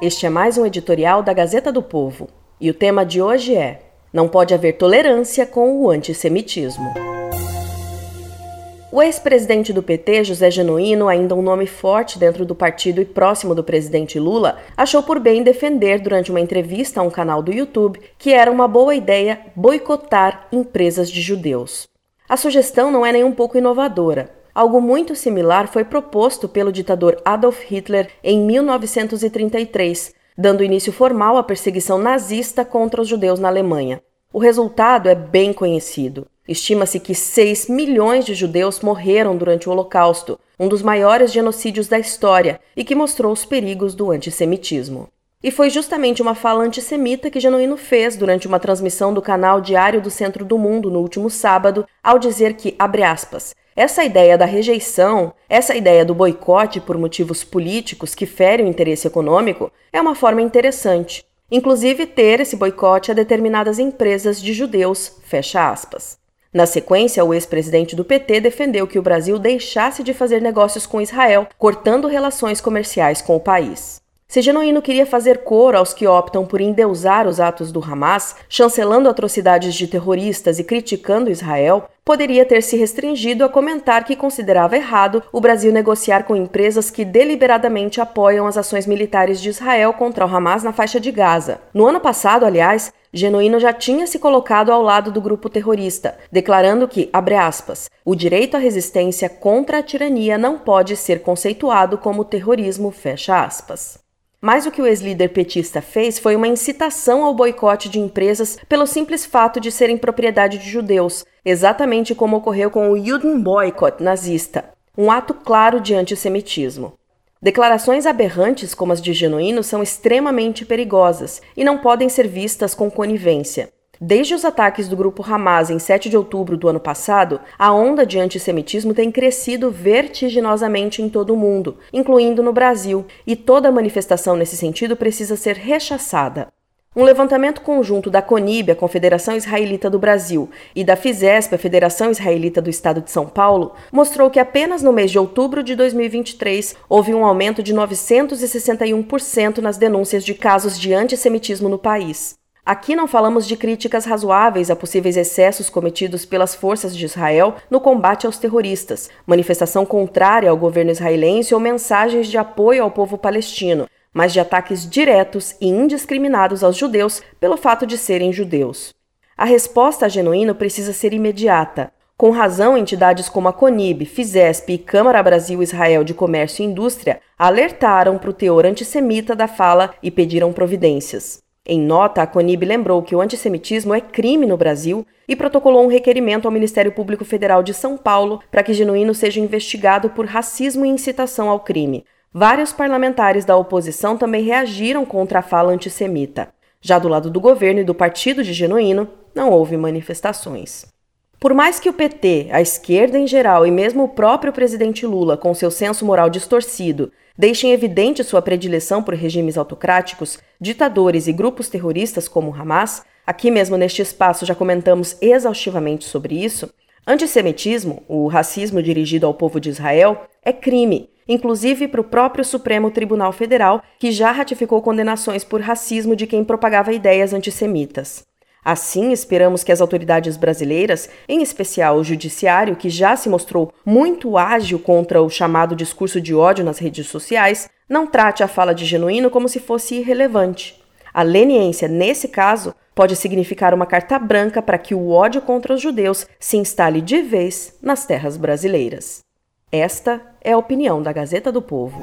este é mais um editorial da Gazeta do Povo. E o tema de hoje é Não pode haver tolerância com o antissemitismo. O ex-presidente do PT, José Genuíno, ainda um nome forte dentro do partido e próximo do presidente Lula, achou por bem defender durante uma entrevista a um canal do YouTube que era uma boa ideia boicotar empresas de judeus. A sugestão não é nem um pouco inovadora. Algo muito similar foi proposto pelo ditador Adolf Hitler em 1933, dando início formal à perseguição nazista contra os judeus na Alemanha. O resultado é bem conhecido. Estima-se que 6 milhões de judeus morreram durante o Holocausto, um dos maiores genocídios da história e que mostrou os perigos do antissemitismo. E foi justamente uma fala antissemita que Genuíno fez durante uma transmissão do canal Diário do Centro do Mundo no último sábado, ao dizer que, abre aspas, essa ideia da rejeição, essa ideia do boicote por motivos políticos que ferem o interesse econômico, é uma forma interessante. Inclusive ter esse boicote a determinadas empresas de judeus, fecha aspas. Na sequência, o ex-presidente do PT defendeu que o Brasil deixasse de fazer negócios com Israel, cortando relações comerciais com o país. Se Genuíno queria fazer coro aos que optam por endeusar os atos do Hamas, chancelando atrocidades de terroristas e criticando Israel, poderia ter se restringido a comentar que considerava errado o Brasil negociar com empresas que deliberadamente apoiam as ações militares de Israel contra o Hamas na faixa de Gaza. No ano passado, aliás, Genuíno já tinha se colocado ao lado do grupo terrorista, declarando que, abre aspas, o direito à resistência contra a tirania não pode ser conceituado como terrorismo, fecha aspas. Mas o que o ex-líder petista fez foi uma incitação ao boicote de empresas pelo simples fato de serem propriedade de judeus, exatamente como ocorreu com o Judenboycott nazista, um ato claro de antissemitismo. Declarações aberrantes como as de Genuíno são extremamente perigosas e não podem ser vistas com conivência. Desde os ataques do grupo Hamas em 7 de outubro do ano passado, a onda de antissemitismo tem crescido vertiginosamente em todo o mundo, incluindo no Brasil, e toda manifestação nesse sentido precisa ser rechaçada. Um levantamento conjunto da CONIB, a Confederação Israelita do Brasil, e da FISESP, a Federação Israelita do Estado de São Paulo, mostrou que apenas no mês de outubro de 2023 houve um aumento de 961% nas denúncias de casos de antissemitismo no país. Aqui não falamos de críticas razoáveis a possíveis excessos cometidos pelas forças de Israel no combate aos terroristas, manifestação contrária ao governo israelense ou mensagens de apoio ao povo palestino, mas de ataques diretos e indiscriminados aos judeus pelo fato de serem judeus. A resposta a genuíno precisa ser imediata. Com razão, entidades como a CONIB, FISESP e Câmara Brasil-Israel de Comércio e Indústria alertaram para o teor antissemita da fala e pediram providências. Em nota, a CONIB lembrou que o antissemitismo é crime no Brasil e protocolou um requerimento ao Ministério Público Federal de São Paulo para que Genuíno seja investigado por racismo e incitação ao crime. Vários parlamentares da oposição também reagiram contra a fala antissemita. Já do lado do governo e do partido de Genuíno, não houve manifestações. Por mais que o PT, a esquerda em geral e mesmo o próprio presidente Lula, com seu senso moral distorcido, deixem evidente sua predileção por regimes autocráticos, ditadores e grupos terroristas como o Hamas, aqui mesmo neste espaço já comentamos exaustivamente sobre isso, antissemitismo, o racismo dirigido ao povo de Israel, é crime, inclusive para o próprio Supremo Tribunal Federal, que já ratificou condenações por racismo de quem propagava ideias antissemitas. Assim, esperamos que as autoridades brasileiras, em especial o Judiciário, que já se mostrou muito ágil contra o chamado discurso de ódio nas redes sociais, não trate a fala de genuíno como se fosse irrelevante. A leniência, nesse caso, pode significar uma carta branca para que o ódio contra os judeus se instale de vez nas terras brasileiras. Esta é a opinião da Gazeta do Povo.